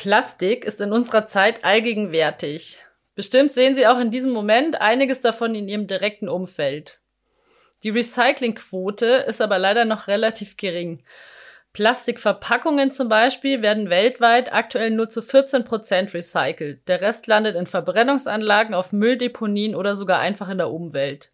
Plastik ist in unserer Zeit allgegenwärtig. Bestimmt sehen Sie auch in diesem Moment einiges davon in Ihrem direkten Umfeld. Die Recyclingquote ist aber leider noch relativ gering. Plastikverpackungen zum Beispiel werden weltweit aktuell nur zu 14 Prozent recycelt. Der Rest landet in Verbrennungsanlagen, auf Mülldeponien oder sogar einfach in der Umwelt.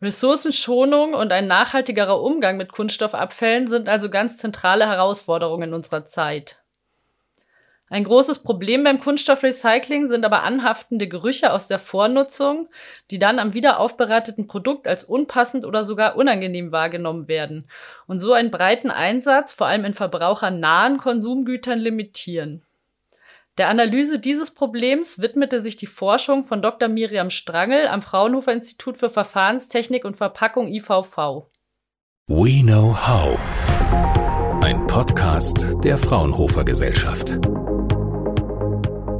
Ressourcenschonung und ein nachhaltigerer Umgang mit Kunststoffabfällen sind also ganz zentrale Herausforderungen unserer Zeit. Ein großes Problem beim Kunststoffrecycling sind aber anhaftende Gerüche aus der Vornutzung, die dann am wiederaufbereiteten Produkt als unpassend oder sogar unangenehm wahrgenommen werden und so einen breiten Einsatz vor allem in verbrauchernahen Konsumgütern limitieren. Der Analyse dieses Problems widmete sich die Forschung von Dr. Miriam Strangel am Fraunhofer Institut für Verfahrenstechnik und Verpackung IVV. We Know How. Ein Podcast der Fraunhofer Gesellschaft.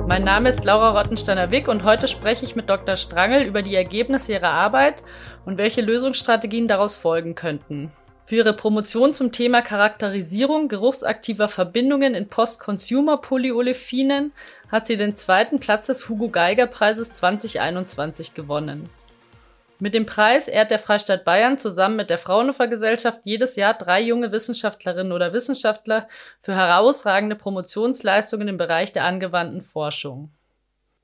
Mein Name ist Laura Rottensteiner-Wick und heute spreche ich mit Dr. Strangel über die Ergebnisse ihrer Arbeit und welche Lösungsstrategien daraus folgen könnten. Für ihre Promotion zum Thema Charakterisierung geruchsaktiver Verbindungen in Post-Consumer-Polyolefinen hat sie den zweiten Platz des Hugo Geiger Preises 2021 gewonnen. Mit dem Preis ehrt der Freistaat Bayern zusammen mit der Fraunhofer Gesellschaft jedes Jahr drei junge Wissenschaftlerinnen oder Wissenschaftler für herausragende Promotionsleistungen im Bereich der angewandten Forschung.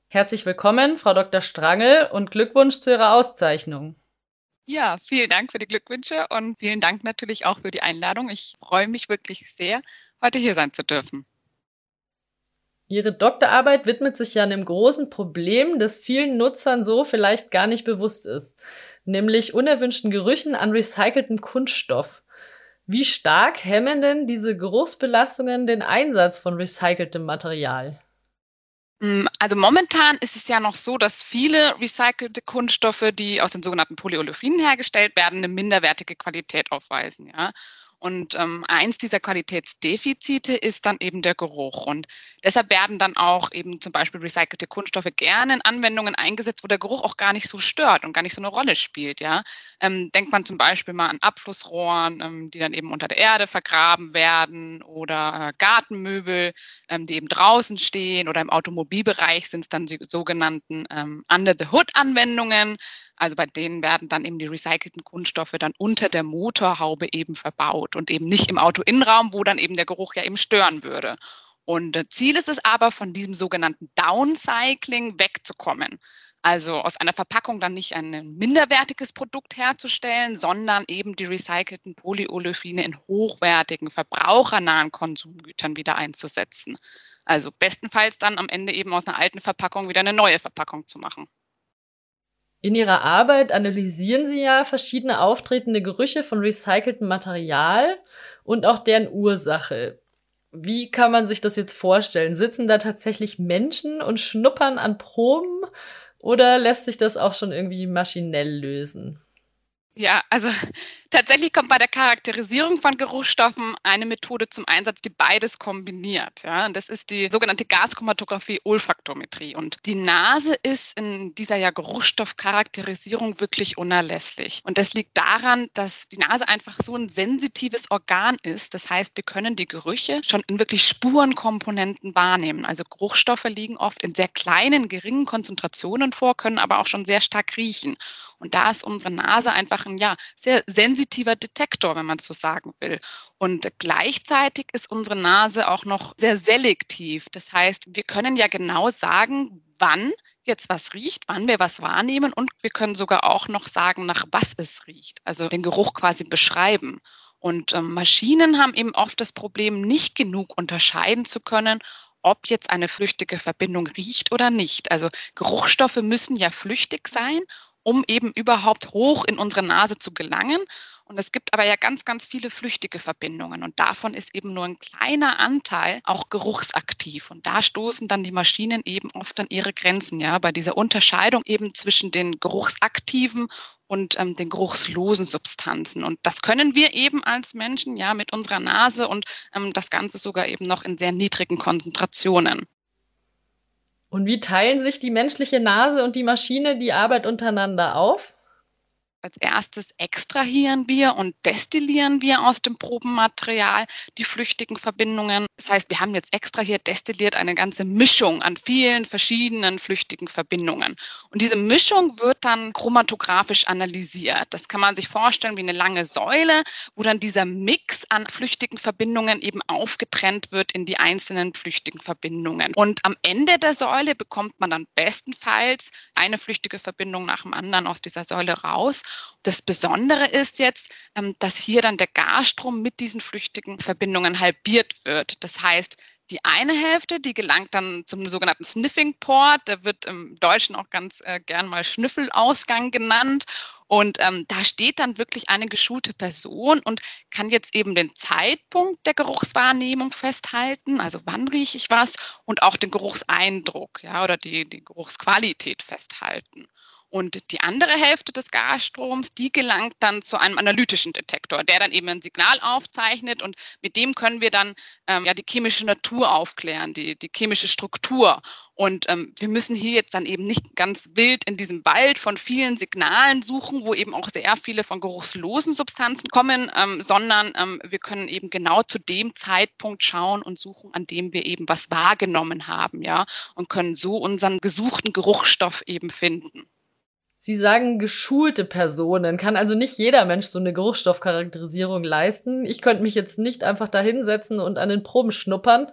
Herzlich willkommen, Frau Dr. Strangel, und Glückwunsch zu Ihrer Auszeichnung. Ja, vielen Dank für die Glückwünsche und vielen Dank natürlich auch für die Einladung. Ich freue mich wirklich sehr, heute hier sein zu dürfen. Ihre Doktorarbeit widmet sich ja einem großen Problem, das vielen Nutzern so vielleicht gar nicht bewusst ist, nämlich unerwünschten Gerüchen an recyceltem Kunststoff. Wie stark hemmen denn diese Geruchsbelastungen den Einsatz von recyceltem Material? Mm, also momentan ist es ja noch so, dass viele recycelte Kunststoffe, die aus den sogenannten Polyolefinen hergestellt werden, eine minderwertige Qualität aufweisen. Ja? Und ähm, eins dieser Qualitätsdefizite ist dann eben der Geruch. Und deshalb werden dann auch eben zum Beispiel recycelte Kunststoffe gerne in Anwendungen eingesetzt, wo der Geruch auch gar nicht so stört und gar nicht so eine Rolle spielt. Ja? Ähm, denkt man zum Beispiel mal an Abflussrohren, ähm, die dann eben unter der Erde vergraben werden oder äh, Gartenmöbel, ähm, die eben draußen stehen oder im Automobilbereich sind es dann die sogenannten ähm, Under-the-Hood-Anwendungen. Also bei denen werden dann eben die recycelten Kunststoffe dann unter der Motorhaube eben verbaut und eben nicht im Autoinnenraum, wo dann eben der Geruch ja eben stören würde. Und äh, Ziel ist es aber, von diesem sogenannten Downcycling wegzukommen. Also aus einer Verpackung dann nicht ein minderwertiges Produkt herzustellen, sondern eben die recycelten Polyolefine in hochwertigen, verbrauchernahen Konsumgütern wieder einzusetzen. Also bestenfalls dann am Ende eben aus einer alten Verpackung wieder eine neue Verpackung zu machen. In Ihrer Arbeit analysieren Sie ja verschiedene auftretende Gerüche von recyceltem Material und auch deren Ursache. Wie kann man sich das jetzt vorstellen? Sitzen da tatsächlich Menschen und schnuppern an Proben oder lässt sich das auch schon irgendwie maschinell lösen? Ja, also tatsächlich kommt bei der Charakterisierung von Geruchsstoffen eine Methode zum Einsatz, die beides kombiniert. Ja? Und das ist die sogenannte Gaschromatographie Olfaktometrie. Und die Nase ist in dieser ja Geruchsstoffcharakterisierung wirklich unerlässlich. Und das liegt daran, dass die Nase einfach so ein sensitives Organ ist. Das heißt, wir können die Gerüche schon in wirklich Spurenkomponenten wahrnehmen. Also Geruchsstoffe liegen oft in sehr kleinen, geringen Konzentrationen vor, können aber auch schon sehr stark riechen. Und da ist unsere Nase einfach ein ja, sehr sensitiver Detektor, wenn man so sagen will. Und gleichzeitig ist unsere Nase auch noch sehr selektiv. Das heißt, wir können ja genau sagen, wann jetzt was riecht, wann wir was wahrnehmen und wir können sogar auch noch sagen, nach was es riecht, also den Geruch quasi beschreiben. Und ähm, Maschinen haben eben oft das Problem, nicht genug unterscheiden zu können, ob jetzt eine flüchtige Verbindung riecht oder nicht. Also Geruchsstoffe müssen ja flüchtig sein um eben überhaupt hoch in unsere Nase zu gelangen. Und es gibt aber ja ganz, ganz viele flüchtige Verbindungen und davon ist eben nur ein kleiner Anteil auch geruchsaktiv. Und da stoßen dann die Maschinen eben oft an ihre Grenzen, ja, bei dieser Unterscheidung eben zwischen den geruchsaktiven und ähm, den geruchslosen Substanzen. Und das können wir eben als Menschen ja mit unserer Nase und ähm, das Ganze sogar eben noch in sehr niedrigen Konzentrationen. Und wie teilen sich die menschliche Nase und die Maschine die Arbeit untereinander auf? Als erstes extrahieren wir und destillieren wir aus dem Probenmaterial die flüchtigen Verbindungen. Das heißt, wir haben jetzt extrahiert, destilliert eine ganze Mischung an vielen verschiedenen flüchtigen Verbindungen. Und diese Mischung wird dann chromatografisch analysiert. Das kann man sich vorstellen wie eine lange Säule, wo dann dieser Mix an flüchtigen Verbindungen eben aufgetrennt wird in die einzelnen flüchtigen Verbindungen. Und am Ende der Säule bekommt man dann bestenfalls eine flüchtige Verbindung nach dem anderen aus dieser Säule raus. Das Besondere ist jetzt, ähm, dass hier dann der Gasstrom mit diesen flüchtigen Verbindungen halbiert wird. Das heißt, die eine Hälfte, die gelangt dann zum sogenannten Sniffing Port. Der wird im Deutschen auch ganz äh, gern mal Schnüffelausgang genannt. Und ähm, da steht dann wirklich eine geschulte Person und kann jetzt eben den Zeitpunkt der Geruchswahrnehmung festhalten, also wann rieche ich was und auch den Geruchseindruck ja, oder die, die Geruchsqualität festhalten. Und die andere Hälfte des Gasstroms, die gelangt dann zu einem analytischen Detektor, der dann eben ein Signal aufzeichnet und mit dem können wir dann ähm, ja die chemische Natur aufklären, die, die chemische Struktur. Und ähm, wir müssen hier jetzt dann eben nicht ganz wild in diesem Wald von vielen Signalen suchen, wo eben auch sehr viele von geruchslosen Substanzen kommen, ähm, sondern ähm, wir können eben genau zu dem Zeitpunkt schauen und suchen, an dem wir eben was wahrgenommen haben, ja, und können so unseren gesuchten Geruchsstoff eben finden. Sie sagen geschulte Personen. Kann also nicht jeder Mensch so eine Geruchsstoffcharakterisierung leisten. Ich könnte mich jetzt nicht einfach da hinsetzen und an den Proben schnuppern.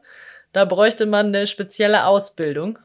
Da bräuchte man eine spezielle Ausbildung.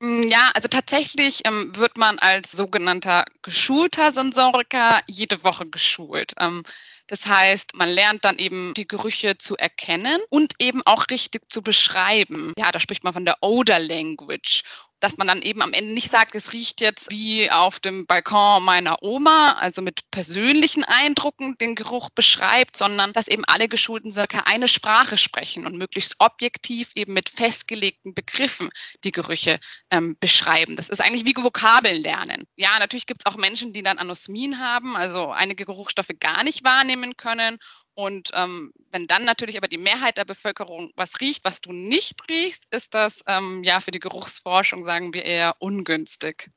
Mm, ja, also tatsächlich ähm, wird man als sogenannter geschulter Sensoriker jede Woche geschult. Ähm, das heißt, man lernt dann eben die Gerüche zu erkennen und eben auch richtig zu beschreiben. Ja, da spricht man von der Odor Language dass man dann eben am Ende nicht sagt, es riecht jetzt wie auf dem Balkon meiner Oma, also mit persönlichen Eindrucken den Geruch beschreibt, sondern dass eben alle geschulten circa eine Sprache sprechen und möglichst objektiv eben mit festgelegten Begriffen die Gerüche ähm, beschreiben. Das ist eigentlich wie Vokabeln lernen. Ja, natürlich gibt es auch Menschen, die dann Anosmien haben, also einige Geruchsstoffe gar nicht wahrnehmen können und ähm, wenn dann natürlich aber die Mehrheit der Bevölkerung was riecht, was du nicht riechst, ist das ähm, ja für die Geruchsforschung, sagen wir, eher ungünstig.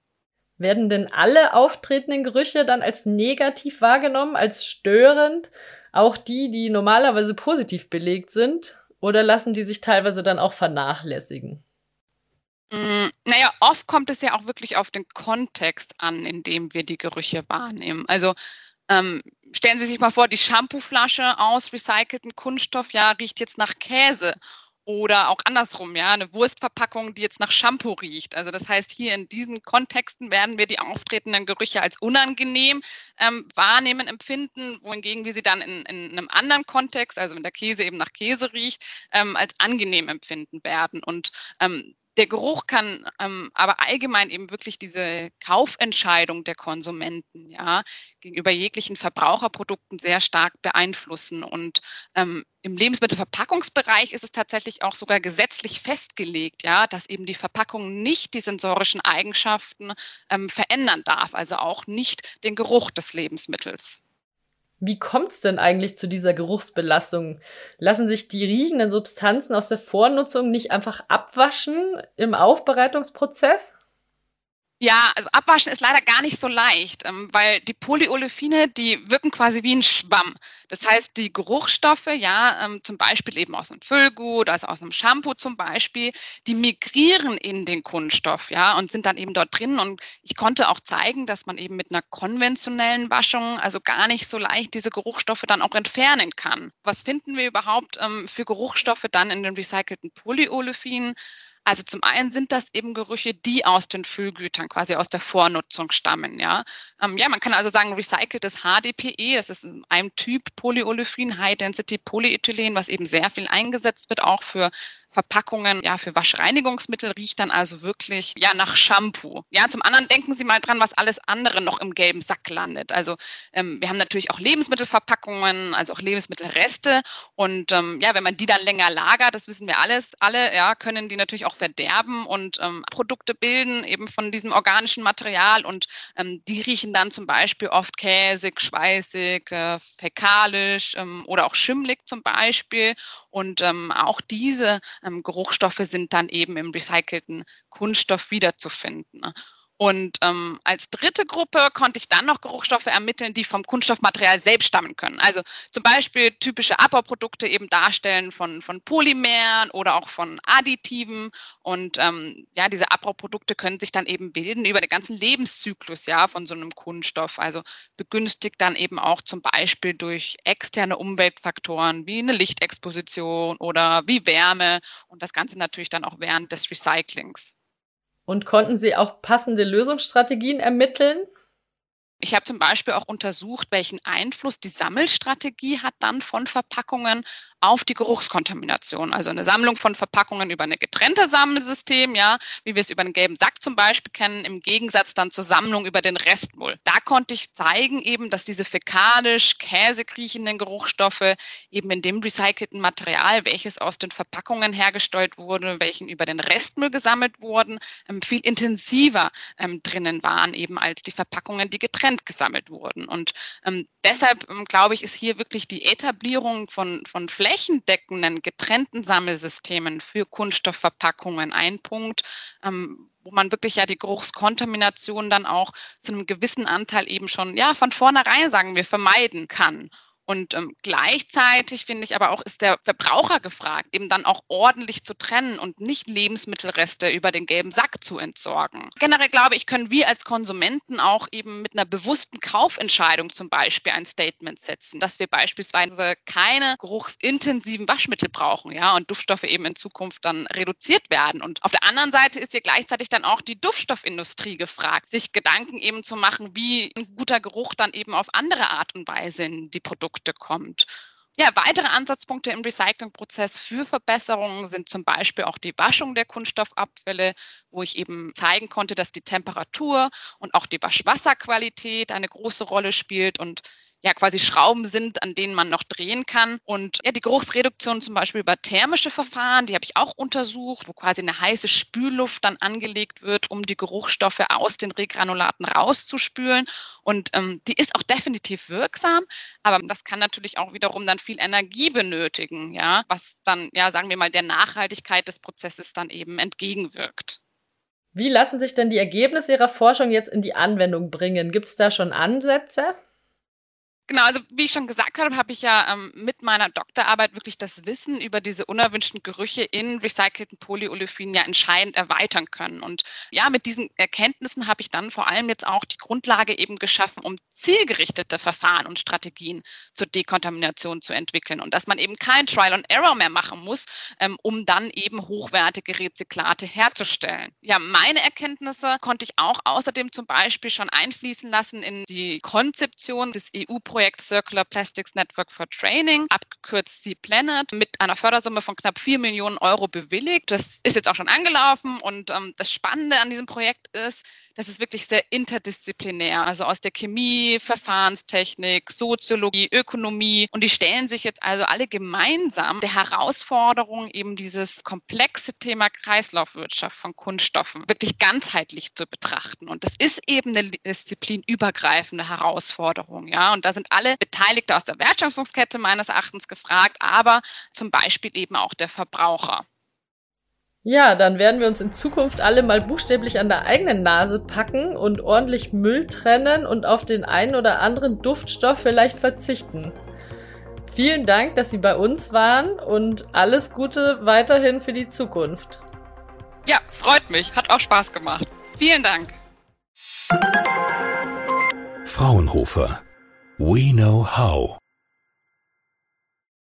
Werden denn alle auftretenden Gerüche dann als negativ wahrgenommen, als störend? Auch die, die normalerweise positiv belegt sind? Oder lassen die sich teilweise dann auch vernachlässigen? Mm, naja, oft kommt es ja auch wirklich auf den Kontext an, in dem wir die Gerüche wahrnehmen. Also ähm, stellen Sie sich mal vor, die Shampooflasche aus recyceltem Kunststoff, ja, riecht jetzt nach Käse. Oder auch andersrum, ja, eine Wurstverpackung, die jetzt nach Shampoo riecht. Also das heißt, hier in diesen Kontexten werden wir die auftretenden Gerüche als unangenehm ähm, wahrnehmen, empfinden, wohingegen wir sie dann in, in, einem anderen Kontext, also wenn der Käse eben nach Käse riecht, ähm, als angenehm empfinden werden. Und ähm, der Geruch kann ähm, aber allgemein eben wirklich diese Kaufentscheidung der Konsumenten ja, gegenüber jeglichen Verbraucherprodukten sehr stark beeinflussen. Und ähm, im Lebensmittelverpackungsbereich ist es tatsächlich auch sogar gesetzlich festgelegt, ja, dass eben die Verpackung nicht die sensorischen Eigenschaften ähm, verändern darf, also auch nicht den Geruch des Lebensmittels. Wie kommt es denn eigentlich zu dieser Geruchsbelastung? Lassen sich die riechenden Substanzen aus der Vornutzung nicht einfach abwaschen im Aufbereitungsprozess? Ja, also abwaschen ist leider gar nicht so leicht, ähm, weil die Polyolefine, die wirken quasi wie ein Schwamm. Das heißt, die Geruchsstoffe, ja, ähm, zum Beispiel eben aus einem Füllgut, also aus einem Shampoo zum Beispiel, die migrieren in den Kunststoff, ja, und sind dann eben dort drin. Und ich konnte auch zeigen, dass man eben mit einer konventionellen Waschung also gar nicht so leicht diese Geruchsstoffe dann auch entfernen kann. Was finden wir überhaupt ähm, für Geruchsstoffe dann in den recycelten Polyolefinen? Also zum einen sind das eben Gerüche, die aus den Füllgütern, quasi aus der Vornutzung stammen. Ja, ähm, ja man kann also sagen, recyceltes HDPE, das ist ein Typ Polyolefin, High Density Polyethylen, was eben sehr viel eingesetzt wird, auch für Verpackungen ja, für Waschreinigungsmittel riecht dann also wirklich ja, nach Shampoo. Ja, zum anderen denken Sie mal dran, was alles andere noch im gelben Sack landet. Also ähm, wir haben natürlich auch Lebensmittelverpackungen, also auch Lebensmittelreste. Und ähm, ja, wenn man die dann länger lagert, das wissen wir alles, alle, ja, können die natürlich auch verderben und ähm, Produkte bilden, eben von diesem organischen Material. Und ähm, die riechen dann zum Beispiel oft käsig, schweißig, äh, fäkalisch ähm, oder auch schimmlig zum Beispiel. Und ähm, auch diese ähm, Geruchsstoffe sind dann eben im recycelten Kunststoff wiederzufinden. Und ähm, als dritte Gruppe konnte ich dann noch Geruchsstoffe ermitteln, die vom Kunststoffmaterial selbst stammen können. Also zum Beispiel typische Abbauprodukte eben darstellen von, von Polymeren oder auch von Additiven. Und ähm, ja, diese Abbauprodukte können sich dann eben bilden über den ganzen Lebenszyklus ja, von so einem Kunststoff. Also begünstigt dann eben auch zum Beispiel durch externe Umweltfaktoren wie eine Lichtexposition oder wie Wärme und das Ganze natürlich dann auch während des Recyclings. Und konnten Sie auch passende Lösungsstrategien ermitteln? Ich habe zum Beispiel auch untersucht, welchen Einfluss die Sammelstrategie hat dann von Verpackungen auf die Geruchskontamination. Also eine Sammlung von Verpackungen über eine getrennte Sammelsystem, ja, wie wir es über einen gelben Sack zum Beispiel kennen, im Gegensatz dann zur Sammlung über den Restmüll. Da konnte ich zeigen eben, dass diese fäkalisch, käsig riechenden Geruchsstoffe eben in dem recycelten Material, welches aus den Verpackungen hergestellt wurde, welchen über den Restmüll gesammelt wurden, ähm, viel intensiver ähm, drinnen waren eben als die Verpackungen, die getrennt gesammelt wurden. Und ähm, deshalb, ähm, glaube ich, ist hier wirklich die Etablierung von, von Flächen flächendeckenden getrennten Sammelsystemen für Kunststoffverpackungen ein Punkt, ähm, wo man wirklich ja die Geruchskontamination dann auch zu einem gewissen Anteil eben schon ja von vornherein sagen wir vermeiden kann. Und ähm, gleichzeitig finde ich aber auch, ist der Verbraucher gefragt, eben dann auch ordentlich zu trennen und nicht Lebensmittelreste über den gelben Sack zu entsorgen. Generell glaube ich, können wir als Konsumenten auch eben mit einer bewussten Kaufentscheidung zum Beispiel ein Statement setzen, dass wir beispielsweise keine geruchsintensiven Waschmittel brauchen, ja, und Duftstoffe eben in Zukunft dann reduziert werden. Und auf der anderen Seite ist hier gleichzeitig dann auch die Duftstoffindustrie gefragt, sich Gedanken eben zu machen, wie ein guter Geruch dann eben auf andere Art und Weise in die Produkte Produkte kommt. Ja, weitere Ansatzpunkte im Recyclingprozess für Verbesserungen sind zum Beispiel auch die Waschung der Kunststoffabfälle, wo ich eben zeigen konnte, dass die Temperatur und auch die Waschwasserqualität eine große Rolle spielt und ja quasi Schrauben sind, an denen man noch drehen kann. Und ja, die Geruchsreduktion zum Beispiel über thermische Verfahren, die habe ich auch untersucht, wo quasi eine heiße Spülluft dann angelegt wird, um die Geruchsstoffe aus den Regranulaten rauszuspülen. Und ähm, die ist auch definitiv wirksam, aber das kann natürlich auch wiederum dann viel Energie benötigen, ja, was dann, ja, sagen wir mal, der Nachhaltigkeit des Prozesses dann eben entgegenwirkt. Wie lassen sich denn die Ergebnisse Ihrer Forschung jetzt in die Anwendung bringen? Gibt es da schon Ansätze? Genau, also wie ich schon gesagt habe, habe ich ja ähm, mit meiner Doktorarbeit wirklich das Wissen über diese unerwünschten Gerüche in recycelten Polyolefinen ja entscheidend erweitern können. Und ja, mit diesen Erkenntnissen habe ich dann vor allem jetzt auch die Grundlage eben geschaffen, um zielgerichtete Verfahren und Strategien zur Dekontamination zu entwickeln und dass man eben kein Trial and Error mehr machen muss, ähm, um dann eben hochwertige Rezyklate herzustellen. Ja, meine Erkenntnisse konnte ich auch außerdem zum Beispiel schon einfließen lassen in die Konzeption des EU-Projekts Projekt Circular Plastics Network for Training, abgekürzt C-Planet, mit einer Fördersumme von knapp 4 Millionen Euro bewilligt. Das ist jetzt auch schon angelaufen und ähm, das Spannende an diesem Projekt ist, das ist wirklich sehr interdisziplinär, also aus der Chemie, Verfahrenstechnik, Soziologie, Ökonomie. Und die stellen sich jetzt also alle gemeinsam der Herausforderung, eben dieses komplexe Thema Kreislaufwirtschaft von Kunststoffen wirklich ganzheitlich zu betrachten. Und das ist eben eine disziplinübergreifende Herausforderung. Ja, und da sind alle Beteiligte aus der Wertschöpfungskette meines Erachtens gefragt, aber zum Beispiel eben auch der Verbraucher. Ja, dann werden wir uns in Zukunft alle mal buchstäblich an der eigenen Nase packen und ordentlich Müll trennen und auf den einen oder anderen Duftstoff vielleicht verzichten. Vielen Dank, dass Sie bei uns waren und alles Gute weiterhin für die Zukunft. Ja, freut mich. Hat auch Spaß gemacht. Vielen Dank. Fraunhofer. We know how.